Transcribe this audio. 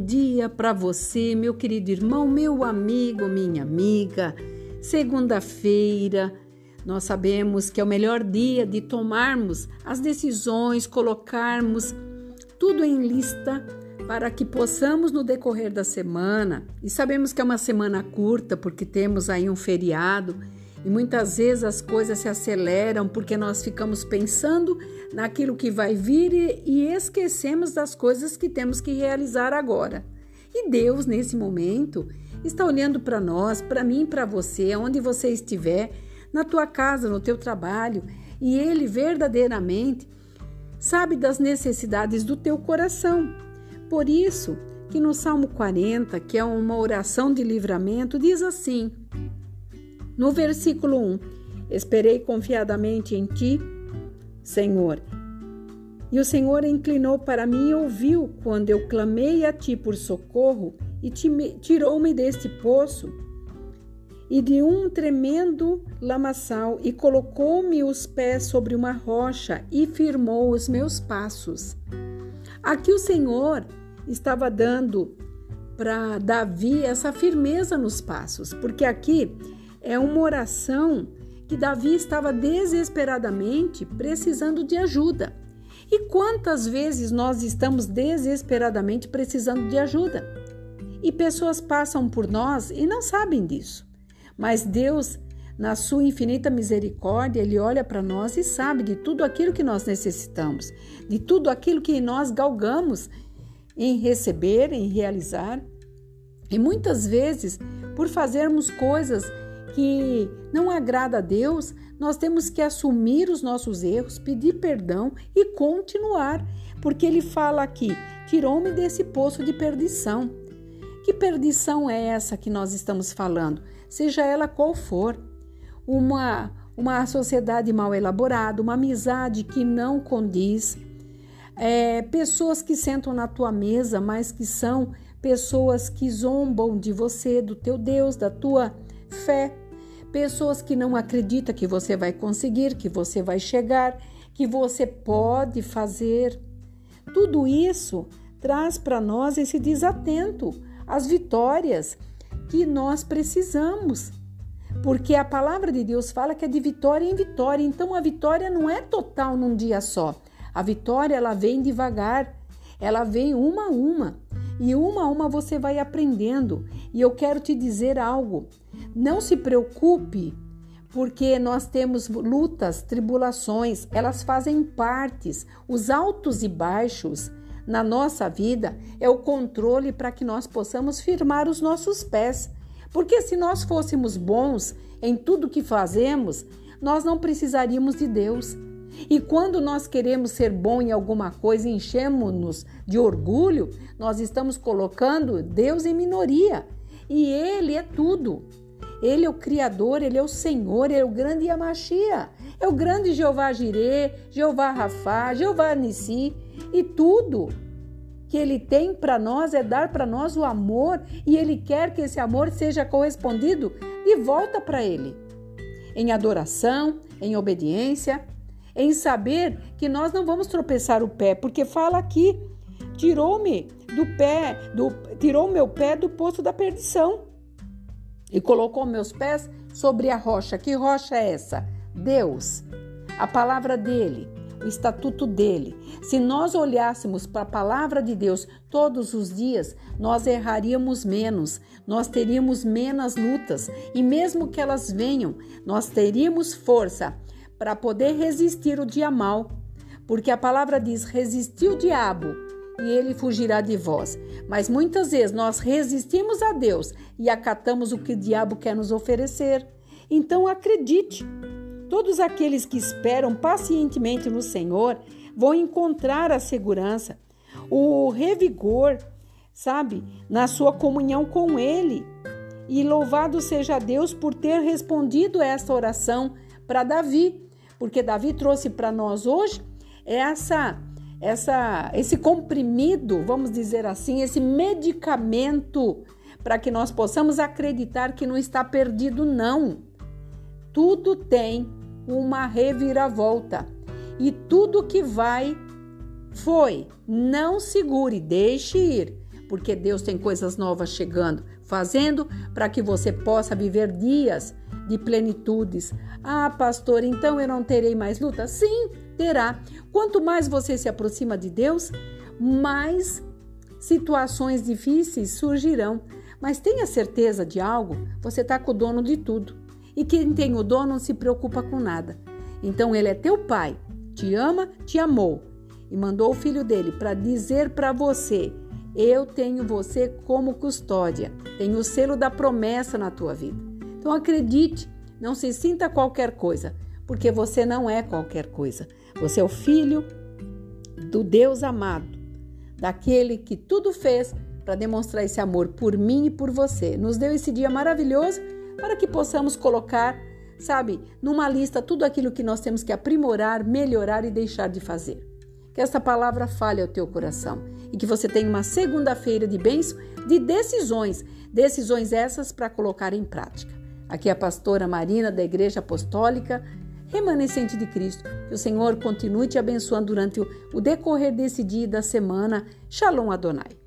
bom dia para você, meu querido irmão, meu amigo, minha amiga. Segunda-feira, nós sabemos que é o melhor dia de tomarmos as decisões, colocarmos tudo em lista para que possamos no decorrer da semana. E sabemos que é uma semana curta porque temos aí um feriado e muitas vezes as coisas se aceleram porque nós ficamos pensando naquilo que vai vir e esquecemos das coisas que temos que realizar agora. E Deus, nesse momento, está olhando para nós, para mim, para você, onde você estiver, na tua casa, no teu trabalho, e Ele verdadeiramente sabe das necessidades do teu coração. Por isso que no Salmo 40, que é uma oração de livramento, diz assim: no versículo 1: Esperei confiadamente em ti, Senhor. E o Senhor inclinou para mim e ouviu quando eu clamei a ti por socorro e tirou-me deste poço e de um tremendo lamaçal e colocou-me os pés sobre uma rocha e firmou os meus passos. Aqui o Senhor estava dando para Davi essa firmeza nos passos, porque aqui é uma oração que Davi estava desesperadamente precisando de ajuda. E quantas vezes nós estamos desesperadamente precisando de ajuda? E pessoas passam por nós e não sabem disso. Mas Deus, na sua infinita misericórdia, Ele olha para nós e sabe de tudo aquilo que nós necessitamos, de tudo aquilo que nós galgamos em receber, em realizar. E muitas vezes, por fazermos coisas que não agrada a Deus, nós temos que assumir os nossos erros, pedir perdão e continuar, porque ele fala aqui: tirou-me desse poço de perdição. Que perdição é essa que nós estamos falando? Seja ela qual for, uma uma sociedade mal elaborada, uma amizade que não condiz, é, pessoas que sentam na tua mesa, mas que são pessoas que zombam de você, do teu Deus, da tua fé, pessoas que não acreditam que você vai conseguir, que você vai chegar, que você pode fazer. Tudo isso traz para nós esse desatento às vitórias que nós precisamos. Porque a palavra de Deus fala que é de vitória em vitória, então a vitória não é total num dia só. A vitória ela vem devagar, ela vem uma a uma. E uma a uma você vai aprendendo. E eu quero te dizer algo. Não se preocupe, porque nós temos lutas, tribulações, elas fazem partes. Os altos e baixos na nossa vida é o controle para que nós possamos firmar os nossos pés. Porque se nós fôssemos bons em tudo que fazemos, nós não precisaríamos de Deus. E quando nós queremos ser bom em alguma coisa enchemos-nos de orgulho, nós estamos colocando Deus em minoria. E Ele é tudo. Ele é o Criador, Ele é o Senhor, Ele é o grande Yamashia. É o grande Jeová Jirê, Jeová Rafá, Jeová Nissi. E tudo que Ele tem para nós é dar para nós o amor e Ele quer que esse amor seja correspondido de volta para Ele. Em adoração, em obediência, em saber que nós não vamos tropeçar o pé, porque fala aqui, tirou-me do pé, do, tirou meu pé do poço da perdição e colocou meus pés sobre a rocha. Que rocha é essa? Deus, a palavra dele, o estatuto dele. Se nós olhássemos para a palavra de Deus todos os dias, nós erraríamos menos, nós teríamos menos lutas e mesmo que elas venham, nós teríamos força para poder resistir o dia mal, porque a palavra diz: resistir o diabo e ele fugirá de vós. Mas muitas vezes nós resistimos a Deus e acatamos o que o diabo quer nos oferecer. Então acredite, todos aqueles que esperam pacientemente no Senhor vão encontrar a segurança, o revigor, sabe, na sua comunhão com Ele. E louvado seja Deus por ter respondido esta oração para Davi porque Davi trouxe para nós hoje essa essa esse comprimido, vamos dizer assim, esse medicamento para que nós possamos acreditar que não está perdido não. Tudo tem uma reviravolta e tudo que vai foi, não segure, deixe ir, porque Deus tem coisas novas chegando, fazendo para que você possa viver dias de plenitudes. Ah, pastor, então eu não terei mais luta? Sim, terá. Quanto mais você se aproxima de Deus, mais situações difíceis surgirão. Mas tenha certeza de algo, você está com o dono de tudo. E quem tem o dono não se preocupa com nada. Então ele é teu pai, te ama, te amou e mandou o filho dele para dizer para você: Eu tenho você como custódia, tenho o selo da promessa na tua vida. Então acredite, não se sinta qualquer coisa, porque você não é qualquer coisa. Você é o filho do Deus amado, daquele que tudo fez para demonstrar esse amor por mim e por você. Nos deu esse dia maravilhoso para que possamos colocar, sabe, numa lista tudo aquilo que nós temos que aprimorar, melhorar e deixar de fazer. Que esta palavra fale ao teu coração e que você tenha uma segunda-feira de bênção, de decisões, decisões essas para colocar em prática. Aqui a pastora Marina da Igreja Apostólica Remanescente de Cristo. Que o Senhor continue te abençoando durante o decorrer desse dia e da semana. Shalom Adonai.